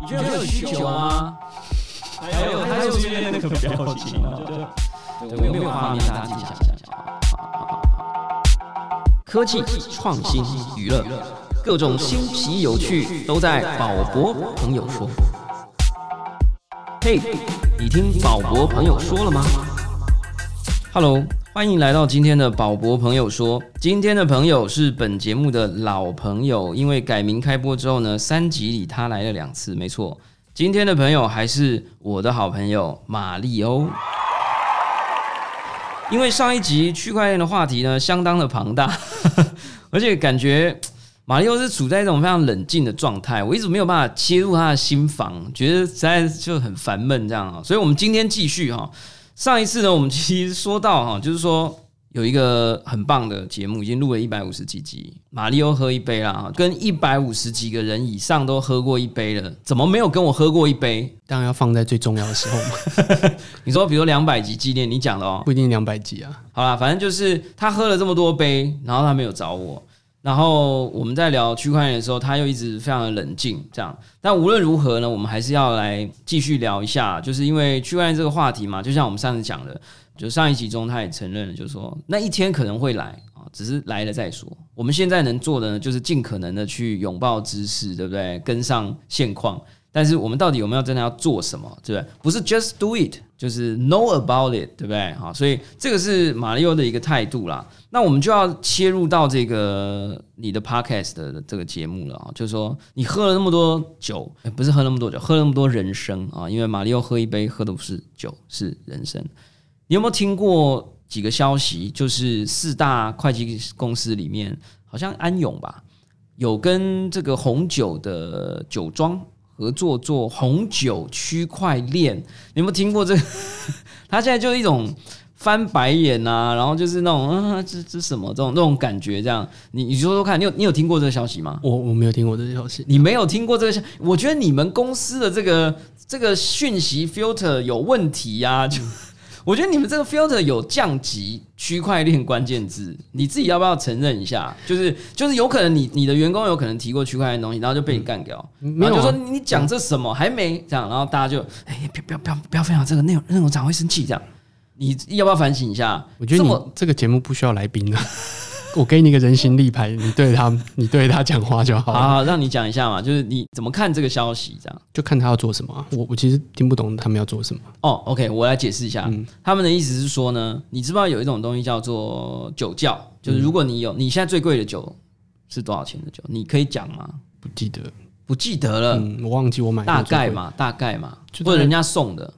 你觉得有需求吗？还有，还有这边那个表情啊，对，我没有画面，大家自己想象一下。科技、创新、娱乐，各种新奇有趣都在宝博朋友说。嘿，你听宝博朋友说了吗？Hello，欢迎来到今天的宝博朋友说。今天的朋友是本节目的老朋友，因为改名开播之后呢，三集里他来了两次，没错。今天的朋友还是我的好朋友马里欧。因为上一集区块链的话题呢，相当的庞大，而且感觉马里欧是处在一种非常冷静的状态，我一直没有办法切入他的心房，觉得实在就很烦闷这样啊。所以，我们今天继续哈。上一次呢，我们其实说到哈，就是说。有一个很棒的节目，已经录了一百五十几集。马里奥喝一杯啦，跟一百五十几个人以上都喝过一杯了，怎么没有跟我喝过一杯？当然要放在最重要的时候嘛。你说，比如两百集纪念，你讲的哦，不一定两百集啊。好啦，反正就是他喝了这么多杯，然后他没有找我。然后我们在聊区块链的时候，他又一直非常的冷静，这样。但无论如何呢，我们还是要来继续聊一下，就是因为区块链这个话题嘛，就像我们上次讲的。就上一集中，他也承认了，就是说那一天可能会来啊，只是来了再说。我们现在能做的呢，就是尽可能的去拥抱知识，对不对？跟上现况。但是我们到底有没有真的要做什么，对不对？不是 just do it，就是 know about it，对不对？好，所以这个是马里奥的一个态度啦。那我们就要切入到这个你的 podcast 的这个节目了啊，就是说你喝了那么多酒，不是喝那么多酒，喝那么多人生啊，因为马里奥喝一杯喝的不是酒，是人生。你有没有听过几个消息？就是四大会计公司里面，好像安永吧，有跟这个红酒的酒庄合作做红酒区块链。你有没有听过这个？他现在就是一种翻白眼啊，然后就是那种啊，这这什么这种那种感觉？这样，你你说说看，你有你有听过这个消息吗？我我没有听过这个消息。你没有听过这个消息？我觉得你们公司的这个这个讯息 filter 有问题呀，就。我觉得你们这个 filter 有降级区块链关键字，你自己要不要承认一下？就是就是有可能你你的员工有可能提过区块链东西，然后就被你干掉，然后就说你讲这什么还没这样，然后大家就哎不要不要不要分享这个内容，内容长会生气这样，你要不要反省一下？我觉得你这个节目不需要来宾的。我给你一个人形立牌，你对他，你对他讲话就好。好，让你讲一下嘛，就是你怎么看这个消息？这样就看他要做什么。我我其实听不懂他们要做什么。哦，OK，我来解释一下。他们的意思是说呢，你知不知道有一种东西叫做酒窖？就是如果你有，你现在最贵的酒是多少钱的酒？你可以讲吗？不记得，不记得了。嗯我忘记我买大概嘛，大概嘛，或者人家送的。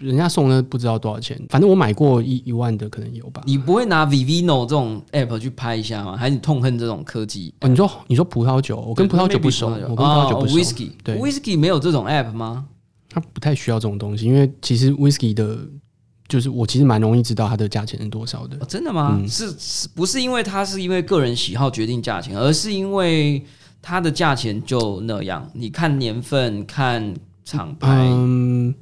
人家送的不知道多少钱，反正我买过一一万的可能有吧。你不会拿 Vivino 这种 app 去拍一下吗？还是你痛恨这种科技？你说你说葡萄酒，我跟葡萄酒不熟，我跟葡萄酒不熟。Whisky 对，Whisky 没有这种 app 吗？它不太需要这种东西，因为其实 Whisky 的，就是我其实蛮容易知道它的价钱是多少的。真的吗？是是不是因为它是因为个人喜好决定价钱，而是因为它的价钱就那样？你看年份看。厂牌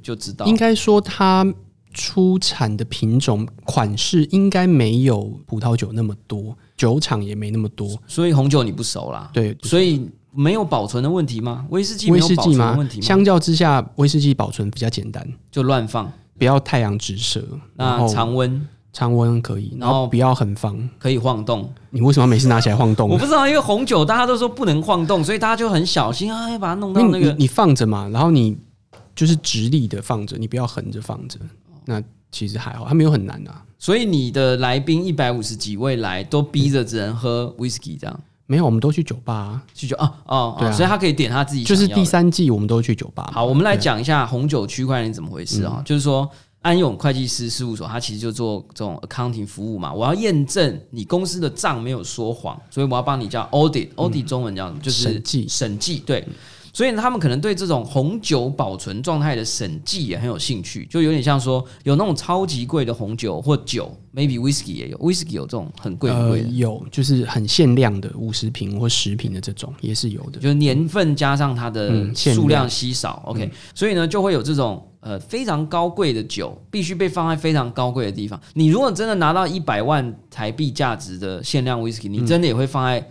就知道，应该说它出产的品种款式应该没有葡萄酒那么多，酒厂也没那么多，所以红酒你不熟啦。对，所以没有保存的问题吗？威士忌威士忌吗？问题相较之下，威士忌保存比较简单，就乱放，不要太阳直射，那常温。常温可以，然后不要很放，可以晃动。你为什么每次拿起来晃动？我不知道，因为红酒大家都说不能晃动，所以大家就很小心啊，要把它弄到那个。你放着嘛，然后你就是直立的放着，你不要横着放着。那其实还好，它没有很难啊。所以你的来宾一百五十几位来，都逼着只能喝 whisky 这样？没有，我们都去酒吧，去酒啊哦，对啊，所以他可以点他自己。就是第三季，我们都去酒吧。好，我们来讲一下红酒区块链怎么回事啊？就是说。安永会计师事务所，它其实就做这种 accounting 服务嘛。我要验证你公司的账没有说谎，所以我要帮你叫 audit，audit 中文叫就是审计，审计对。所以他们可能对这种红酒保存状态的审计也很有兴趣，就有点像说有那种超级贵的红酒或酒，maybe whisky 也有，whisky 有这种很贵很贵的，有就是很限量的五十瓶或十瓶的这种也是有的，就是年份加上它的数量稀少，OK，所以呢就会有这种。呃，非常高贵的酒必须被放在非常高贵的地方。你如果真的拿到一百万台币价值的限量 whisky，你真的也会放在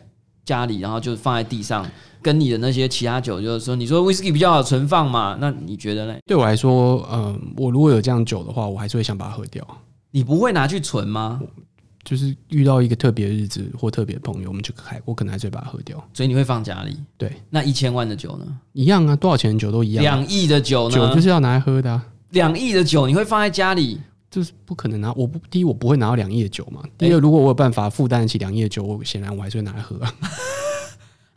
家里，然后就放在地上，跟你的那些其他酒，就是说，你说 whisky 比较好存放嘛？那你觉得呢？对我来说，嗯，我如果有这样酒的话，我还是会想把它喝掉。你不会拿去存吗？就是遇到一个特别日子或特别朋友，我们就开，我可能还是会把它喝掉。所以你会放家里？对，那一千万的酒呢？一样啊，多少钱的酒都一样。两亿的酒呢？酒就是要拿来喝的啊。两亿的酒你会放在家里？就是不可能拿。我不第一，我不会拿到两亿的酒嘛。第二，如果我有办法负担得起两亿的酒，我显然我还是会拿来喝。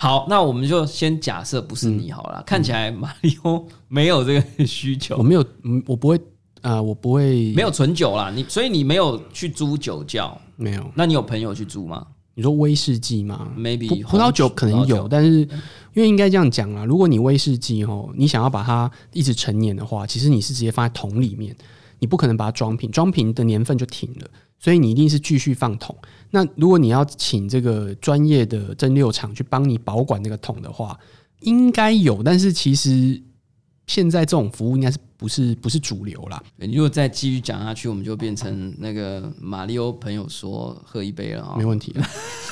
好，那我们就先假设不是你好了。看起来马里欧没有这个需求。我没有，嗯，我不会，啊，我不会没有存酒啦。你所以你没有去租酒窖？没有。那你有朋友去租吗？你说威士忌吗？Maybe 葡萄酒可能有，但是因为应该这样讲啊，如果你威士忌哦，你想要把它一直陈年的话，其实你是直接放在桶里面。你不可能把它装瓶，装瓶的年份就停了，所以你一定是继续放桶。那如果你要请这个专业的蒸馏厂去帮你保管那个桶的话，应该有，但是其实现在这种服务应该是不是不是主流啦。你如果再继续讲下去，我们就变成那个马里欧朋友说喝一杯了啊，没问题，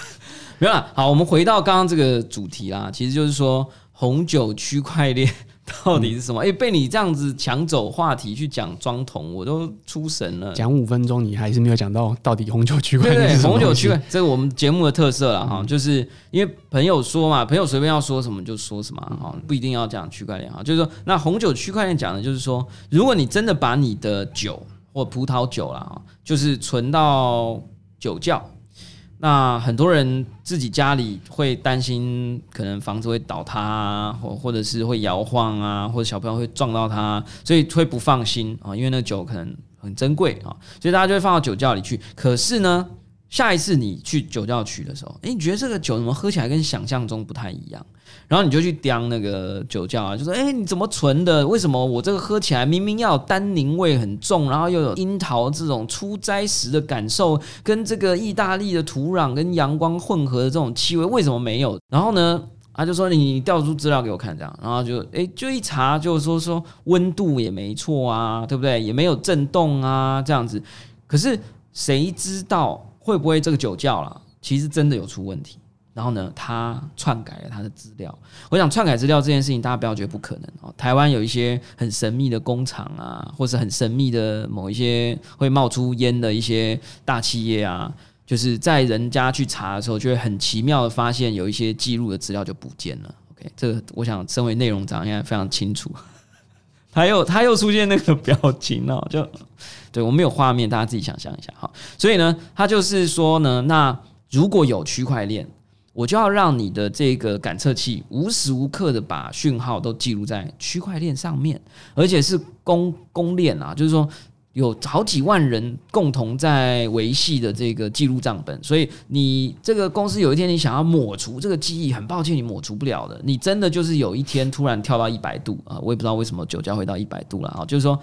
没有了。好，我们回到刚刚这个主题啦，其实就是说红酒区块链。到底是什么？哎，被你这样子抢走话题去讲装桶，我都出神了。讲五分钟，你还是没有讲到到底红酒区块链是红酒区块，这是我们节目的特色了哈。就是因为朋友说嘛，朋友随便要说什么就说什么哈，不一定要讲区块链哈。就是说，那红酒区块链讲的就是说，如果你真的把你的酒或葡萄酒啦，哈，就是存到酒窖。那很多人自己家里会担心，可能房子会倒塌啊，或或者是会摇晃啊，或者小朋友会撞到它，所以会不放心啊，因为那酒可能很珍贵啊，所以大家就会放到酒窖里去。可是呢，下一次你去酒窖取的时候，诶，你觉得这个酒怎么喝起来跟想象中不太一样？然后你就去叼那个酒窖啊，就说：“哎，你怎么存的？为什么我这个喝起来明明要有单宁味很重，然后又有樱桃这种初摘时的感受，跟这个意大利的土壤跟阳光混合的这种气味，为什么没有？”然后呢，他就说：“你调出资料给我看，这样。”然后就哎，就一查，就说说温度也没错啊，对不对？也没有震动啊，这样子。可是谁知道会不会这个酒窖啦？其实真的有出问题。然后呢，他篡改了他的资料。我想篡改资料这件事情，大家不要觉得不可能哦。台湾有一些很神秘的工厂啊，或者很神秘的某一些会冒出烟的一些大企业啊，就是在人家去查的时候，就会很奇妙的发现有一些记录的资料就不见了。OK，这个我想身为内容长应该非常清楚。他又他又出现那个表情哦，就对我们有画面，大家自己想象一下哈。所以呢，他就是说呢，那如果有区块链。我就要让你的这个感测器无时无刻的把讯号都记录在区块链上面，而且是公公链啊，就是说有好几万人共同在维系的这个记录账本。所以你这个公司有一天你想要抹除这个记忆，很抱歉你抹除不了的。你真的就是有一天突然跳到一百度啊，我也不知道为什么酒窖会到一百度了啊。就是说，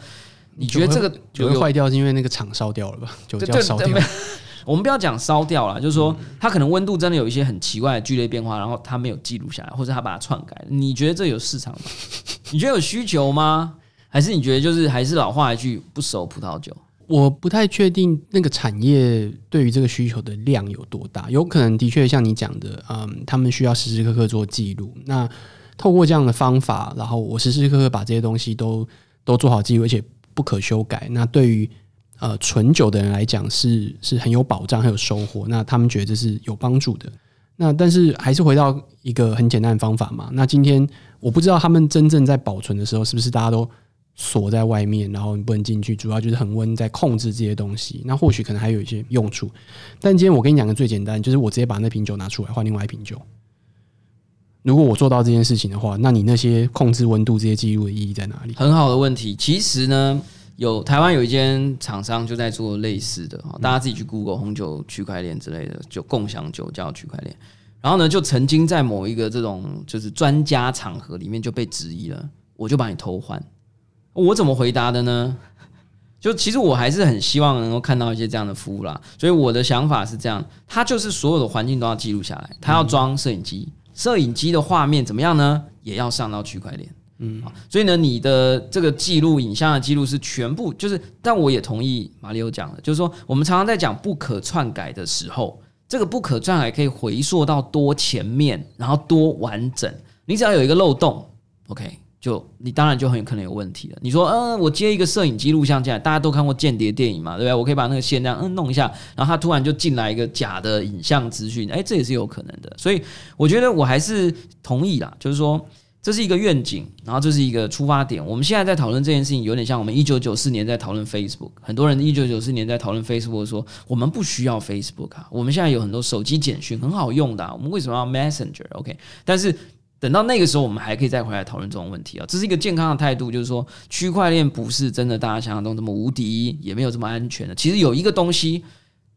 你觉得这个酒会坏掉是因为那个厂烧掉了吧？酒窖烧掉。我们不要讲烧掉了，就是说它可能温度真的有一些很奇怪的剧烈变化，然后它没有记录下来，或者它把它篡改。你觉得这有市场吗？你觉得有需求吗？还是你觉得就是还是老话一句，不熟葡萄酒？我不太确定那个产业对于这个需求的量有多大，有可能的确像你讲的，嗯，他们需要时时刻刻做记录。那透过这样的方法，然后我时时刻刻把这些东西都都做好记录，而且不可修改。那对于呃，纯酒的人来讲是是很有保障、很有收获，那他们觉得这是有帮助的。那但是还是回到一个很简单的方法嘛。那今天我不知道他们真正在保存的时候，是不是大家都锁在外面，然后你不能进去，主要就是恒温在控制这些东西。那或许可能还有一些用处。但今天我跟你讲个最简单，就是我直接把那瓶酒拿出来换另外一瓶酒。如果我做到这件事情的话，那你那些控制温度这些记录的意义在哪里？很好的问题。其实呢。有台湾有一间厂商就在做类似的，大家自己去 Google 红酒区块链之类的，就共享酒窖区块链。然后呢，就曾经在某一个这种就是专家场合里面就被质疑了，我就把你偷换。我怎么回答的呢？就其实我还是很希望能够看到一些这样的服务啦。所以我的想法是这样，它就是所有的环境都要记录下来，它要装摄影机，摄影机的画面怎么样呢？也要上到区块链。嗯，所以呢，你的这个记录影像的记录是全部，就是，但我也同意马里欧讲的，就是说，我们常常在讲不可篡改的时候，这个不可篡改可以回溯到多前面，然后多完整。你只要有一个漏洞，OK，就你当然就很有可能有问题了。你说，嗯，我接一个摄影机录像进来，大家都看过间谍电影嘛，对不对？我可以把那个线这样嗯弄一下，然后他突然就进来一个假的影像资讯，哎，这也是有可能的。所以我觉得我还是同意啦，就是说。这是一个愿景，然后这是一个出发点。我们现在在讨论这件事情，有点像我们一九九四年在讨论 Facebook。很多人一九九四年在讨论 Facebook，说我们不需要 Facebook 啊，我们现在有很多手机简讯很好用的，我们为什么要 Messenger？OK？但是等到那个时候，我们还可以再回来讨论这种问题啊。这是一个健康的态度，就是说区块链不是真的大家想象中这么无敌，也没有这么安全的。其实有一个东西。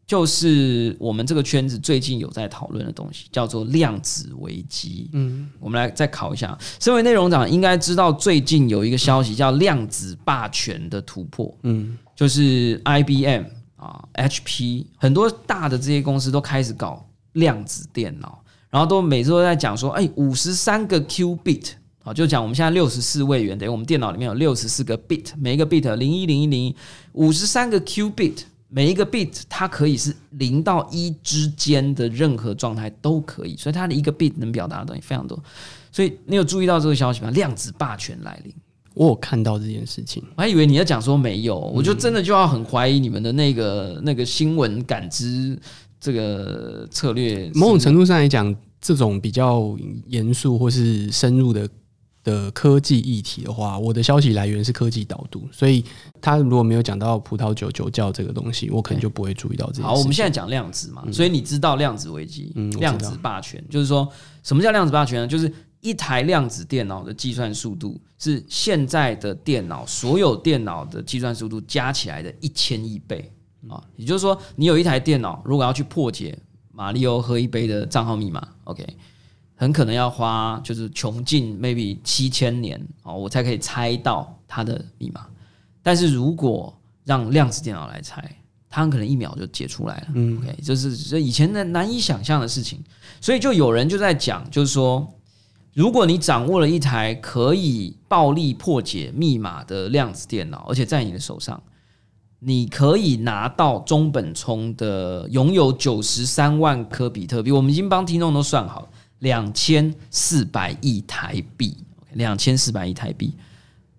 就是我们这个圈子最近有在讨论的东西，叫做量子危机。嗯，我们来再考一下，身为内容长应该知道，最近有一个消息叫量子霸权的突破。嗯，就是 IBM 啊、HP 很多大的这些公司都开始搞量子电脑，然后都每次都在讲说，哎，五十三个 Q bit 好，就讲我们现在六十四位元，等于我们电脑里面有六十四个 bit，每一个 bit 零一零一零一，五十三个 Q bit。每一个 bit 它可以是零到一之间的任何状态都可以，所以它的一个 bit 能表达的东西非常多。所以你有注意到这个消息吗？量子霸权来临，我有看到这件事情。我还以为你要讲说没有，我就真的就要很怀疑你们的那个那个新闻感知这个策略。某种程度上来讲，这种比较严肃或是深入的。的科技议题的话，我的消息来源是科技导读，所以他如果没有讲到葡萄酒酒窖这个东西，我可能就不会注意到这些。好，我们现在讲量子嘛，所以你知道量子危机、量子霸权，就是说什么叫量子霸权呢？就是一台量子电脑的计算速度是现在的电脑所有电脑的计算速度加起来的一千亿倍啊！也就是说，你有一台电脑，如果要去破解马里奥喝一杯的账号密码，OK。很可能要花就是穷尽 maybe 七千年哦，我才可以猜到它的密码。但是如果让量子电脑来猜，它很可能一秒就解出来了。嗯，OK，这是这以前的难以想象的事情。所以就有人就在讲，就是说，如果你掌握了一台可以暴力破解密码的量子电脑，而且在你的手上，你可以拿到中本聪的拥有九十三万颗比特币。我们已经帮听众都算好。两千四百亿台币，两千四百亿台币。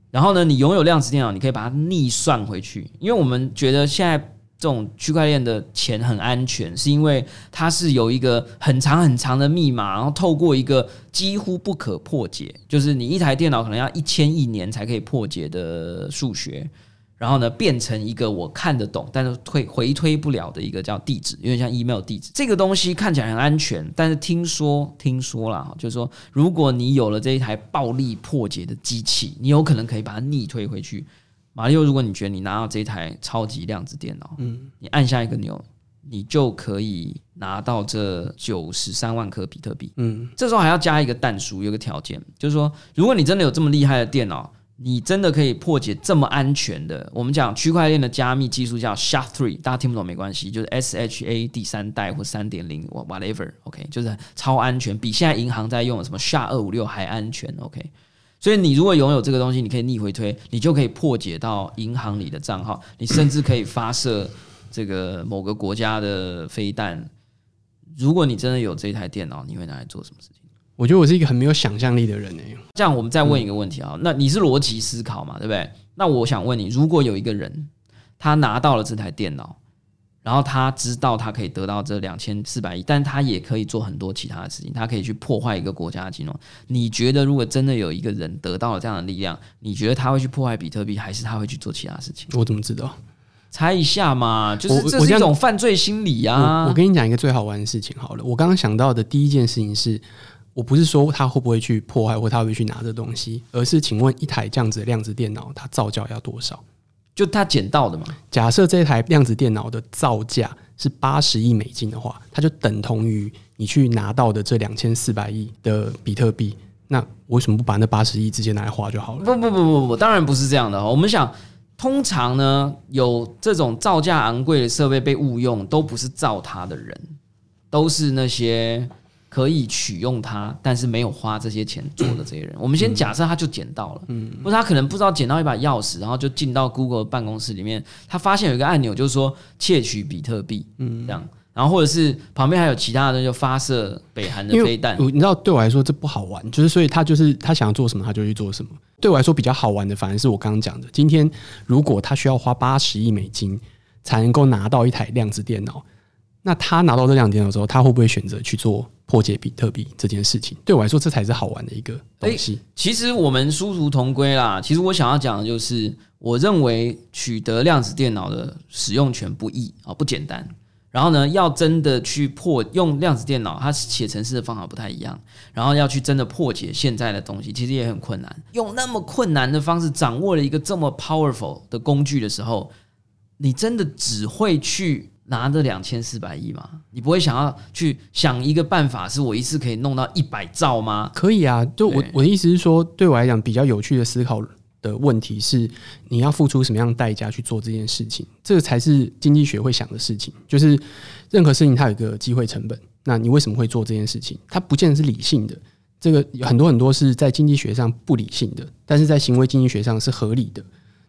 然后呢，你拥有量子电脑，你可以把它逆算回去。因为我们觉得现在这种区块链的钱很安全，是因为它是有一个很长很长的密码，然后透过一个几乎不可破解，就是你一台电脑可能要一千亿年才可以破解的数学。然后呢，变成一个我看得懂，但是退回推不了的一个叫地址，有点像 email 地址。这个东西看起来很安全，但是听说听说了，就是说，如果你有了这一台暴力破解的机器，你有可能可以把它逆推回去。马里奥，如果你觉得你拿到这台超级量子电脑，嗯，你按下一个钮，你就可以拿到这九十三万颗比特币。嗯，这时候还要加一个蛋书，有个条件，就是说，如果你真的有这么厉害的电脑。你真的可以破解这么安全的？我们讲区块链的加密技术叫 SHA three，大家听不懂没关系，就是 S H A 第三代或三点零，whatever，OK，就是超安全，比现在银行在用的什么 SHA 二五六还安全，OK。所以你如果拥有这个东西，你可以逆回推，你就可以破解到银行里的账号，你甚至可以发射这个某个国家的飞弹。如果你真的有这台电脑，你会拿来做什么事情？我觉得我是一个很没有想象力的人诶。这样，我们再问一个问题啊，那你是逻辑思考嘛，对不对？那我想问你，如果有一个人他拿到了这台电脑，然后他知道他可以得到这两千四百亿，但他也可以做很多其他的事情，他可以去破坏一个国家的金融。你觉得，如果真的有一个人得到了这样的力量，你觉得他会去破坏比特币，还是他会去做其他事情？我怎么知道？猜一下嘛，就是这是一种犯罪心理啊！我跟你讲一个最好玩的事情好了，我刚刚想到的第一件事情是。我不是说他会不会去破坏，或他会去拿这东西，而是请问一台这样子的量子电脑，它造价要多少？就他捡到的嘛？假设这台量子电脑的造价是八十亿美金的话，它就等同于你去拿到的这两千四百亿的比特币。那为什么不把那八十亿直接拿来花就好了？不不不不不，当然不是这样的。我们想，通常呢，有这种造价昂贵的设备被误用，都不是造它的人，都是那些。可以取用它，但是没有花这些钱做的这些人，我们先假设他就捡到了，嗯，或者他可能不知道捡到一把钥匙，然后就进到 Google 办公室里面，他发现有一个按钮，就是说窃取比特币，嗯，这样，然后或者是旁边还有其他的就发射北韩的飞弹。我你知道，对我来说这不好玩，就是所以他就是他想要做什么他就去做什么。对我来说比较好玩的，反而是我刚刚讲的，今天如果他需要花八十亿美金才能够拿到一台量子电脑，那他拿到这量子电脑之后，他会不会选择去做破解比特币这件事情？对我来说，这才是好玩的一个东西。其实我们殊途同归啦。其实我想要讲的就是，我认为取得量子电脑的使用权不易啊，不简单。然后呢，要真的去破用量子电脑，它写程式的方法不太一样。然后要去真的破解现在的东西，其实也很困难。用那么困难的方式掌握了一个这么 powerful 的工具的时候，你真的只会去拿着两千四百亿吗？你不会想要去想一个办法，是我一次可以弄到一百兆吗？可以啊，就我我的意思是说，对我来讲比较有趣的思考的问题是，你要付出什么样的代价去做这件事情，这个才是经济学会想的事情。就是任何事情它有一个机会成本，那你为什么会做这件事情？它不见得是理性的，这个有很多很多是在经济学上不理性的，但是在行为经济学上是合理的。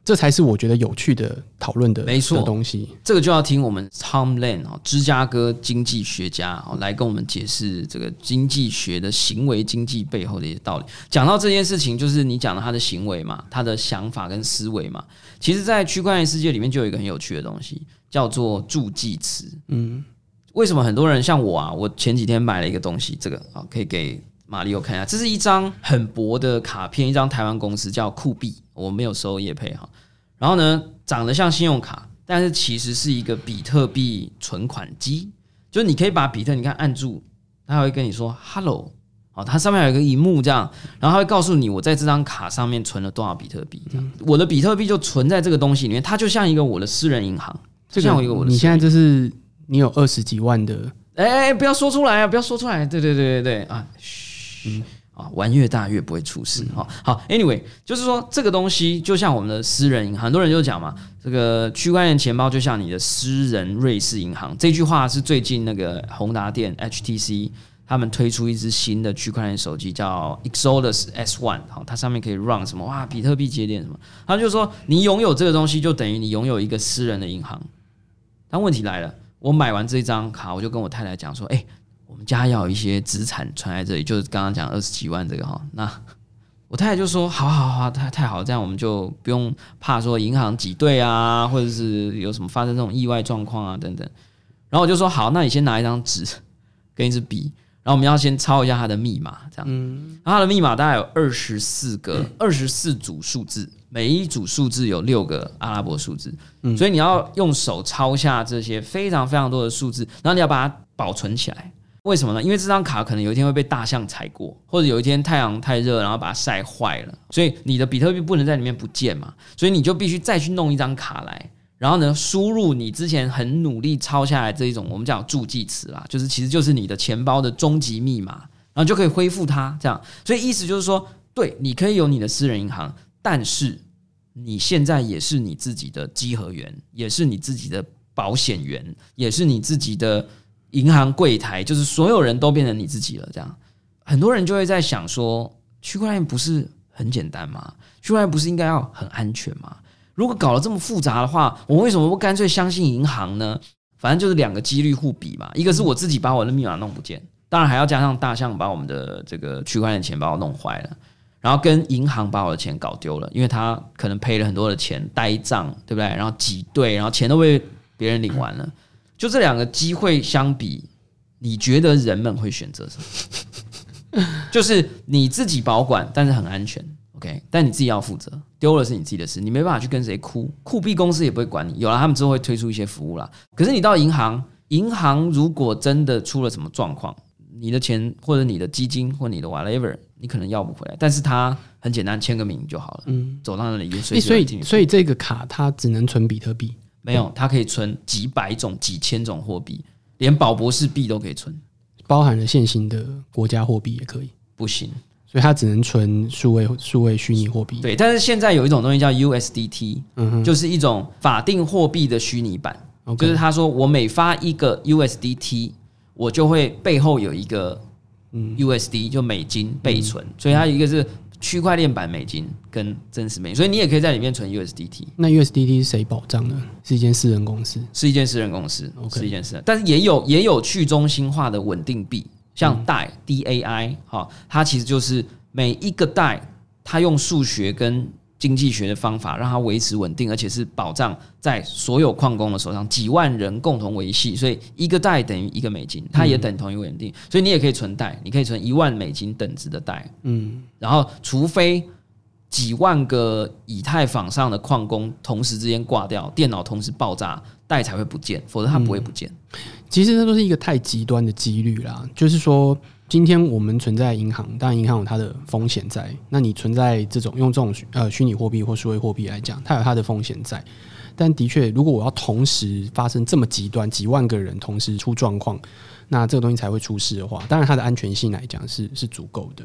这才是我觉得有趣的讨论的没错的东西。这个就要听我们 Tom Lane 哦，芝加哥经济学家哦来跟我们解释这个经济学的行为经济背后的一些道理。讲到这件事情，就是你讲的他的行为嘛，他的想法跟思维嘛。其实，在区块链世界里面，就有一个很有趣的东西，叫做助记词。嗯，为什么很多人像我啊？我前几天买了一个东西，这个啊可以给马里奥看一下。这是一张很薄的卡片，一张台湾公司叫酷币，我没有收业配哈。然后呢，长得像信用卡，但是其实是一个比特币存款机，就是你可以把比特，你看按住，它会跟你说 “hello”。哦，它上面有一个荧幕这样，然后它会告诉你我在这张卡上面存了多少比特币，这样，我的比特币就存在这个东西里面，它就像一个我的私人银行，就像一个我的私人。你现在就是你有二十几万的哎、哎不要说出来啊！不要说出来。对对对对对啊，嘘。啊，玩越大越不会出事。哈、好，anyway，就是说这个东西就像我们的私人银行，很多人就讲嘛，这个区块链钱包就像你的私人瑞士银行。这句话是最近那个宏达电 HTC 他们推出一支新的区块链手机，叫 Exodus S One。好，它上面可以 run 什么哇，比特币节点什么。他就说，你拥有这个东西，就等于你拥有一个私人的银行。但问题来了，我买完这张卡，我就跟我太太讲说，哎、我们家要有一些资产存在这里，就是刚刚讲二十几万这个哈。那我太太就说，好好好，太太好，这样我们就不用怕说银行挤兑啊，或者是有什么发生这种意外状况啊等等。然后我就说，好，那你先拿一张纸跟一支笔，然后我们要先抄一下它的密码，这样。然后它的密码大概有二十四个、二十四组数字，每一组数字有六个阿拉伯数字，所以你要用手抄下这些非常非常多的数字，然后你要把它保存起来。为什么呢？因为这张卡可能有一天会被大象踩过，或者有一天太阳太热，然后把它晒坏了，所以你的比特币不能在里面不见嘛，所以你就必须再去弄一张卡来，然后呢，输入你之前很努力抄下来这一种我们叫助记词啦，就是其实就是你的钱包的终极密码，然后就可以恢复它。这样，所以意思就是说，对，你可以有你的私人银行，但是你现在也是你自己的稽核员，也是你自己的保险员，也是你自己的银行柜台，就是所有人都变成你自己了。这样，很多人就会在想说，区块链不是很简单吗？区块链不是应该要很安全吗？如果搞得这么复杂的话，我为什么不干脆相信银行呢？反正就是两个几率互比嘛，一个是我自己把我的密码弄不见，当然还要加上大象把我们的这个区块链钱包弄坏了，然后跟银行把我的钱搞丢了，因为他可能赔了很多的钱呆账，对不对？然后挤兑，然后钱都被别人领完了。就这两个机会相比，你觉得人们会选择什么？就是你自己保管，但是很安全，OK，但你自己要负责，丢了是你自己的事，你没办法去跟谁哭，酷币公司也不会管你。有了，他们之后会推出一些服务啦。可是你到银行，银行如果真的出了什么状况，你的钱或者你的基金或你的 whatever，你可能要不回来。但是它很简单，签个名就好了，嗯，走到那里就所以所以这个卡它只能存比特币，没有，它可以存几百种、几千种货币，连保博士币都可以存，包含了现行的国家货币也可以，不行。所以它只能存数位数位虚拟货币。对，但是现在有一种东西叫 USDT，嗯哼。就是一种法定货币的虚拟版。就是他说我每发一个 USDT，我就会背后有一个嗯。USD 就美金备存，所以它一个是区块链版美金跟真实美金，所以你也可以在里面存 USDT，那 USDT 是谁保障呢？是一间私人公司。是一间私人公司 OK 是一件私人，但是也有也有去中心化的稳定币，像代 DAI 哈，它其实就是每一个代，它用数学跟经济学的方法让它维持稳定，而且是保障在所有矿工的手上，几万人共同维系，所以一个代等于一个美金，它也等同于稳定，所以你也可以存代，你可以存一万美金等值的代，嗯，然后除非几万个以太坊上的矿工同时之间挂掉，电脑同时爆炸，代才会不见，否则它不会不见。其实这都是一个太极端的几率啦。就是说，今天我们存在银行，当然银行有它的风险在。那你存在这种用这种呃虚拟货币或数位货币来讲，它有它的风险在。但的确，如果我要同时发生这么极端几万个人同时出状况，那这个东西才会出事的话，当然它的安全性来讲是是足够的。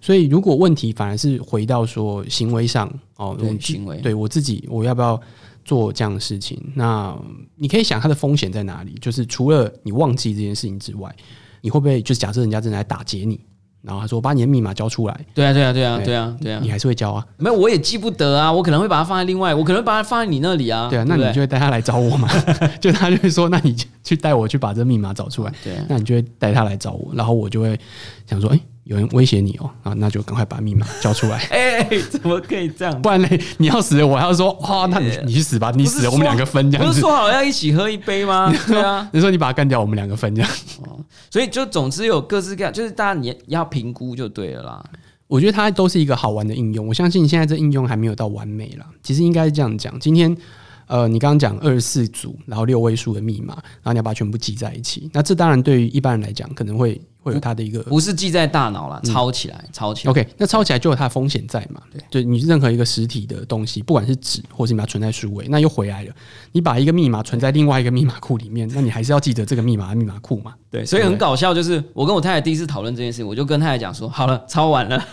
所以，如果问题反而是回到说行为上哦，行为对我自己我要不要做这样的事情？那你可以想它的风险在哪里？就是除了你忘记这件事情之外，你会不会就是假设人家正在打劫你，然后他说把你的密码交出来，对啊，对啊，对啊，对啊，对啊你，还是会交啊？没有我也记不得啊，我可能会把它放在另外，我可能会把它放在你那里啊。对啊，那你就会带他来找我嘛？就他就会说，那你去带我去把这密码找出来。对啊那你就会带他来找我，然后我就会想说，哎、有人威胁你哦，啊，那就赶快把密码交出来。哎、怎么可以这样？不然嘞，你要死了，我还要说，哇，那你你去死吧，你死了，我们两个分这样子。不是说好要一起喝一杯吗？对啊，你说你把他干掉，我们两个分这样。哦所以就总之有各式各样，就是大家你要评估就对了啦。我觉得它都是一个好玩的应用。我相信现在这应用还没有到完美啦。其实应该是这样讲，今天呃，你刚刚讲二十四组，然后六位数的密码，然后你要把它全部记在一起。那这当然对于一般人来讲，可能会会有它的一个不是记在大脑了，抄起来，抄起来。OK，那抄起来就有它的风险在嘛？对，就你任何一个实体的东西，不管是纸或是你把它存在数位，那又回来了。你把一个密码存在另外一个密码库里面，那你还是要记得这个密码的密码库嘛？对，所以很搞笑，就是我跟我太太第一次讨论这件事，我就跟太太讲说，好了，抄完了。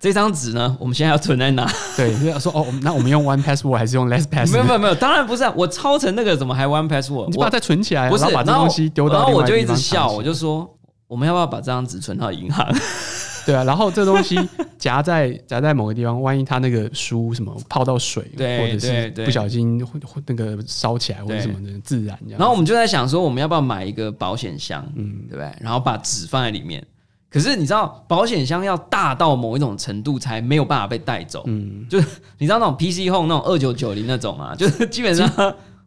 这张纸呢，我们现在要存在哪？对，说哦，那我们用 One Password 还是用 Less Pass？没有没有没有，当然不是啊！我抄成那个怎么还 One Password？你把它再存起来啊，不是，然后把这东西丢到然后我就一直笑，我就说我们要不要把这张纸存到银行？对啊，然后这东西夹在 夹在某个地方，万一它那个书什么泡到水，对或者是不小心那个烧起来或者什么的自燃这样。然后我们就在想说，我们要不要买一个保险箱，嗯，对不对？然后把纸放在里面。可是你知道，保险箱要大到某一种程度才没有办法被带走，嗯，就是你知道那种 PC Home 那种二九九零那种啊，就是基本上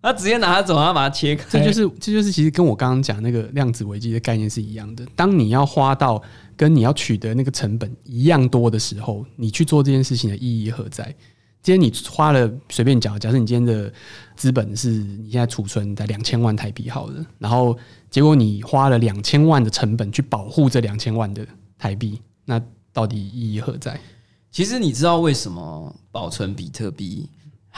他直接拿它走，然后把它切开，这就是这就是其实跟我刚刚讲那个量子危机的概念是一样的。当你要花到跟你要取得那个成本一样多的时候，你去做这件事情的意义何在？今天你花了随便讲，假设你今天的资本是你现在储存在两千万台币好了，然后结果你花了两千万的成本去保护这两千万的台币，那到底意义何在？其实你知道为什么保存比特币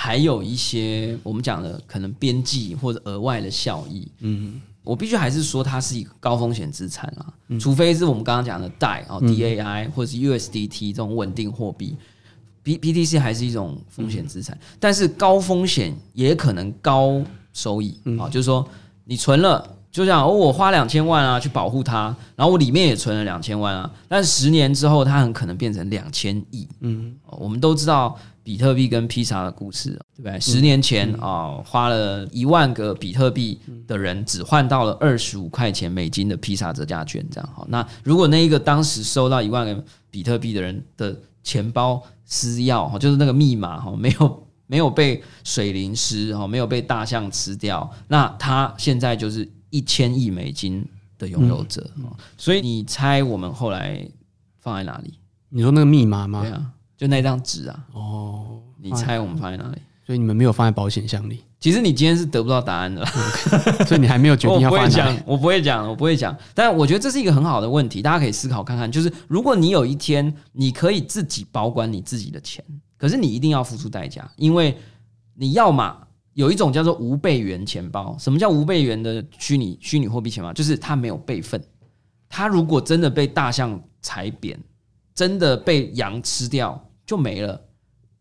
还有一些我们讲的可能边际或者额外的效益？嗯，我必须还是说它是一个高风险资产啊，除非是我们刚刚讲的代哦 DAI 或者是 USDT 这种稳定货币。B BTC 还是一种风险资产，但是高风险也可能高收益啊、就是说你存了，就像哦，我花两千万啊去保护它，然后我里面也存了两千万啊，但十年之后它很可能变成两千亿。嗯、我们都知道比特币跟披萨的故事，对不对？十年前啊、花了一万个比特币的人只换到了二十五块钱美金的披萨折价券，这样好。那如果那一个当时收到一万个比特币的人的钱包私钥哈，就是那个密码哈，没有没有被水淋湿哈，没有被大象吃掉，那他现在就是一千亿美金的拥有者、哦所以你猜我们后来放在哪里？你说那个密码吗对？啊，就那张纸啊，哦，你猜我们放在哪里？所以你们没有放在保险箱里，其实你今天是得不到答案的啦。所以你还没有决定要放在哪里 讲。，我不会讲，我不会讲。但我觉得这是一个很好的问题，大家可以思考看看。就是如果你有一天你可以自己保管你自己的钱，可是你一定要付出代价，因为你要嘛有一种叫做无备元钱包。什么叫无备元的虚拟虚拟货币钱包？就是它没有备份，它如果真的被大象踩扁，真的被羊吃掉就没了。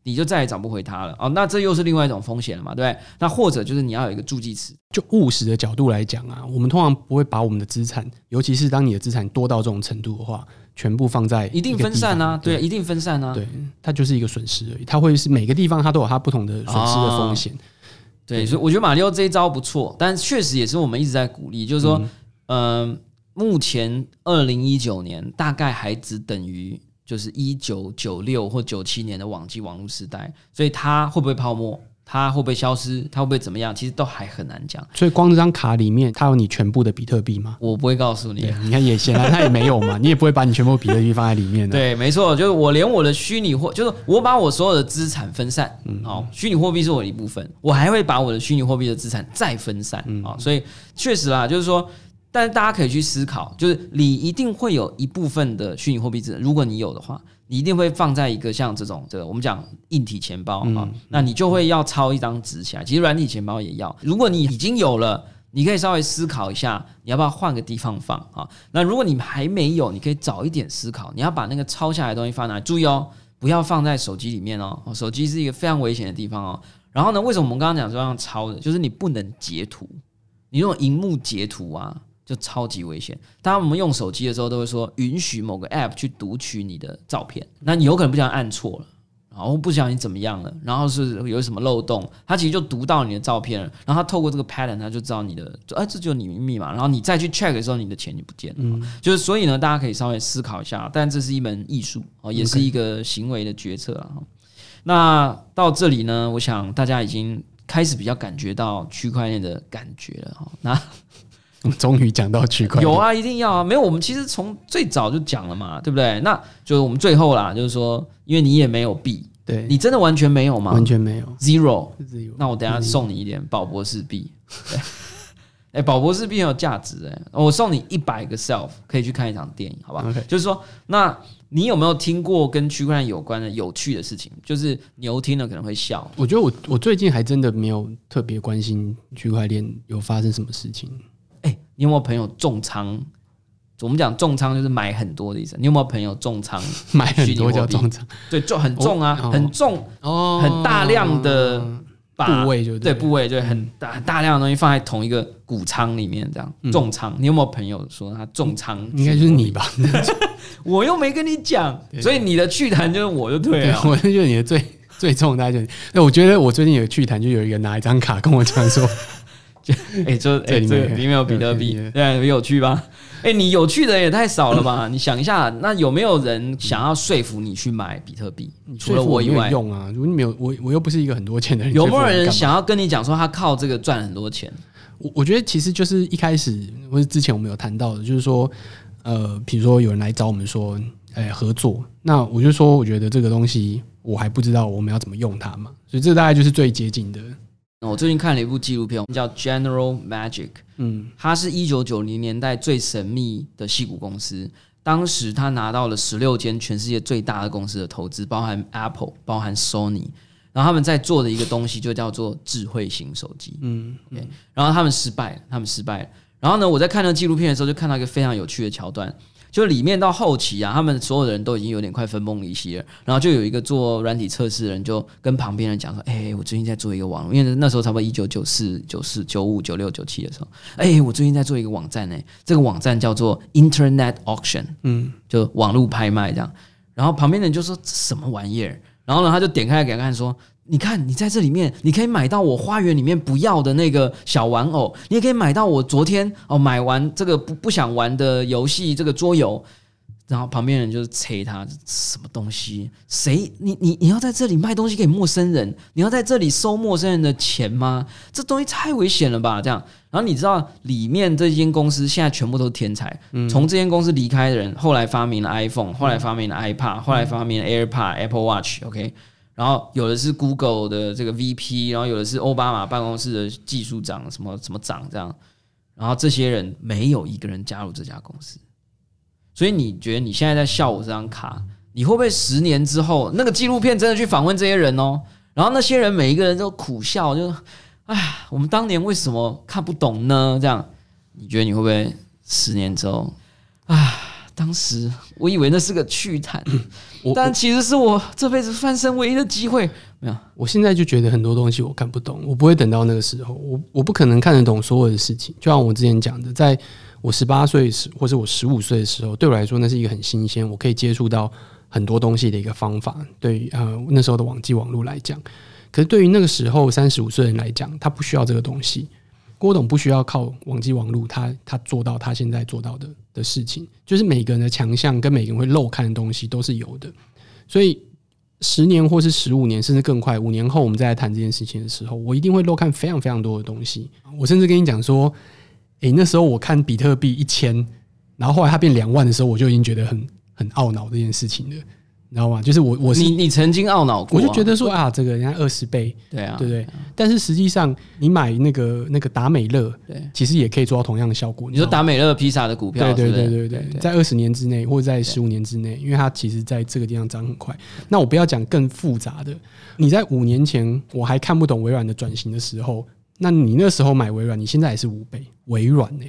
你就再也找不回它了哦。那这又是另外一种风险了嘛，对不对？那或者就是你要有一个助记词，就务实的角度来讲啊，我们通常不会把我们的资产，尤其是当你的资产多到这种程度的话，全部放在一定分散啊，对，一定分散啊，对，它就是一个损失而已。它会是每个地方它都有它不同的损失的风险。对，所以我觉得马里奥这一招不错，但确实也是我们一直在鼓励，就是说，嗯，目前二零一九年大概还只等于就是一九九六或九七年的网际网络时代，所以它会不会泡沫？它会不会消失？它会不会怎么样？其实都还很难讲。所以光这张卡里面，它有你全部的比特币吗？我不会告诉你。你看，也显然它也没有嘛，你也不会把你全部比特币放在里面的。对，没错，就是我连我的虚拟货，就是我把我所有的资产分散。嗯，好，虚拟货币是我的一部分，我还会把我的虚拟货币的资产再分散。嗯，好，所以确实啦，就是说，但是大家可以去思考，就是你一定会有一部分的虚拟货币资产，如果你有的话。你一定会放在一个像这种这个我们讲硬体钱包啊，那你就会要抄一张纸起来。其实软体钱包也要。如果你已经有了，你可以稍微思考一下，你要不要换个地方放啊？那如果你还没有，你可以早一点思考，你要把那个抄下来的东西放哪？注意哦，不要放在手机里面哦。手机是一个非常危险的地方哦。然后呢，为什么我们刚刚讲说要抄的？就是你不能截图，你用荧幕截图啊。就超级危险。当我们用手机的时候，都会说允许某个 App 去读取你的照片，那你有可能不小心按错了，然后不小心怎么样了，然后是有什么漏洞，它其实就读到你的照片了，然后它透过这个 pattern，它就知道你的，哎，这就是你密码，然后你再去 check 的时候，你的钱就不见了。就是所以呢，大家可以稍微思考一下，但这是一门艺术哦，也是一个行为的决策啊。那到这里呢，我想大家已经开始比较感觉到区块链的感觉了哈。那终于讲到区块链，有啊，一定要啊，没有我们其实从最早就讲了嘛，对不对？那就是我们最后啦，就是说，因为你也没有币，对你真的完全没有吗？完全没有，zero，那我等下送你一点宝博士币，哎，宝博士币很有价值哎，我送你一百个 self，可以去看一场电影，好吧就是说，那你有没有听过跟区块链有关的有趣的事情？就是牛听了可能会笑。我觉得我我最近还真的没有特别关心区块链有发生什么事情。你有没有朋友重仓？我们讲重仓就是买很多的意思。你有没有朋友重仓 买很多叫重仓？对，就很重啊，很重哦，很大量的部位就对部位就很大很大量的东西放在同一个股仓里面，这样重仓。你有没有朋友说他重仓？应该就是你吧？我又没跟你讲，所以你的趣谈就是我就对了。我就觉得你的最最重，大家就那我觉得我最近有趣谈，就有一个拿一张卡跟我讲说。哎，这哎，这里面有比特币，对，很有趣吧？哎，你有趣的也太少了吧？你想一下，那有没有人想要说服你去买比特币？除了我以外，用啊！如果你没有，我我又不是一个很多钱的人，有没有人想要跟你讲说他靠这个赚很多钱？我我觉得其实就是一开始或者之前我们有谈到的，就是说，呃，比如说有人来找我们说，哎，合作，那我就说，我觉得这个东西我还不知道我们要怎么用它嘛，所以这大概就是最接近的。我最近看了一部纪录片，叫《General Magic》。嗯，它是一九九零年代最神秘的戏骨公司。当时他拿到了十六间全世界最大的公司的投资，包含 Apple，包含 Sony。然后他们在做的一个东西就叫做智慧型手机。嗯，OK。然后他们失败了，他们失败了。然后呢，我在看那个纪录片的时候，就看到一个非常有趣的桥段。就里面到后期啊，他们所有的人都已经有点快分崩离析了。然后就有一个做软体测试的人，就跟旁边人讲说：“哎，我最近在做一个网，因为那时候差不多一九九四、九四、九五、九六、九七的时候，哎，我最近在做一个网站呢。这个网站叫做 Internet Auction，嗯，就网络拍卖这样。然后旁边人就说：什么玩意儿？然后呢，他就点开给他看说。”你看，你在这里面，你可以买到我花园里面不要的那个小玩偶，你也可以买到我昨天哦买完这个不不想玩的游戏这个桌游，然后旁边人就是催他什么东西？谁？你你你要在这里卖东西给陌生人？你要在这里收陌生人的钱吗？这东西太危险了吧？这样，然后你知道里面这间公司现在全部都是天才，从这间公司离开的人，后来发明了 iPhone，后来发明了 iPad，后来发明了 AirPod、Apple Watch，OK。然后有的是 Google 的这个 VP，然后有的是奥巴马办公室的技术长，什么什么长这样。然后这些人没有一个人加入这家公司，所以你觉得你现在在笑我这张卡，你会不会十年之后那个纪录片真的去访问这些人哦？然后那些人每一个人都苦笑，就哎，我们当年为什么看不懂呢？这样，你觉得你会不会十年之后啊？当时我以为那是个趣谈，我但其实是我这辈子翻身唯一的机会。没有，我现在就觉得很多东西我看不懂，我不会等到那个时候，我我不可能看得懂所有的事情。就像我之前讲的，在我十八岁时或者我十五岁的时候，对我来说那是一个很新鲜，我可以接触到很多东西的一个方法。对于呃那时候的网际网络来讲，可是对于那个时候三十五岁人来讲，他不需要这个东西。郭董不需要靠网际网络，他他做到他现在做到的的事情，就是每个人的强项跟每个人会漏看的东西都是有的，所以。十年或是十五年，甚至更快，五年后我们再来谈这件事情的时候，我一定会漏看非常非常多的东西。我甚至跟你讲说，诶，那时候我看比特币一千，然后后来它变两万的时候，我就已经觉得很很懊恼这件事情了。你知道吗？就是我，我是你，你曾经懊恼过，我就觉得说啊，这个人家二十倍，对啊，对不对？但是实际上，你买那个那个达美乐，对，其实也可以做到同样的效果。你说达美乐披萨的股票，对对对对对，在二十年之内，或者在十五年之内，因为它其实在这个地方涨很快。那我不要讲更复杂的，你在五年前我还看不懂微软的转型的时候，那你那时候买微软，你现在也是五倍微软呢？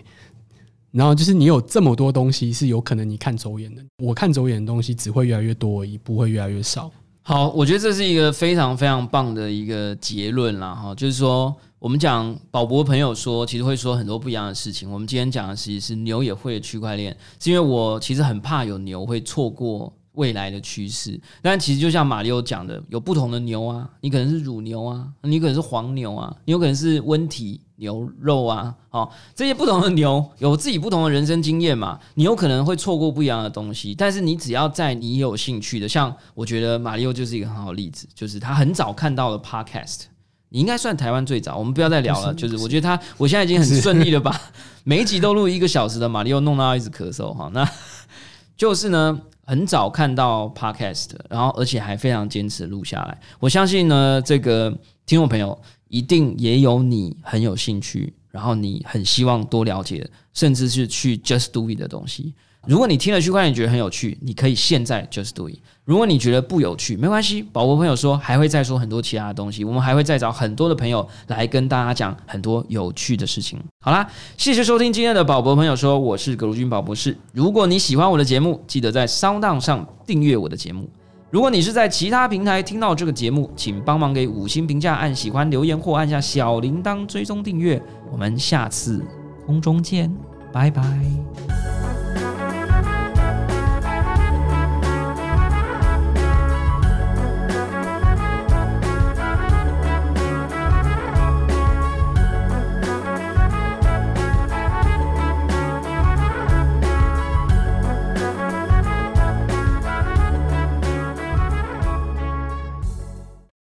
然后就是你有这么多东西是有可能你看走眼的，我看走眼的东西只会越来越多而已，不会越来越少。好，我觉得这是一个非常非常棒的一个结论啦，哈，就是说我们讲宝博朋友说，其实会说很多不一样的事情。我们今天讲的其实是牛也会区块链，是因为我其实很怕有牛会错过。未来的趋势，但其实就像马里奥讲的，有不同的牛啊，你可能是乳牛啊，你可能是黄牛啊，你有可能是温体牛肉啊，好，这些不同的牛有自己不同的人生经验嘛，你有可能会错过不一样的东西，但是你只要在你有兴趣的，像我觉得马里奥就是一个很好的例子，就是他很早看到了 Podcast，你应该算台湾最早，我们不要再聊了，就是我觉得他，我现在已经很顺利了吧 每一集都录一个小时的马里奥弄到一直咳嗽哈，那 就是呢。很早看到 podcast，然后而且还非常坚持录下来。我相信呢，这个听众朋友一定也有你很有兴趣，然后你很希望多了解，甚至是去 just do it 的东西。如果你听了区块链觉得很有趣，你可以现在 just do it。如果你觉得不有趣，没关系。宝博朋友说还会再说很多其他的东西，我们还会再找很多的朋友来跟大家讲很多有趣的事情。好啦，谢谢收听今天的宝博朋友说，我是葛如君宝博士。如果你喜欢我的节目，记得在 Sound 上订阅我的节目。如果你是在其他平台听到这个节目，请帮忙给五星评价、按喜欢、留言或按下小铃铛追踪订阅。我们下次空中见，拜拜。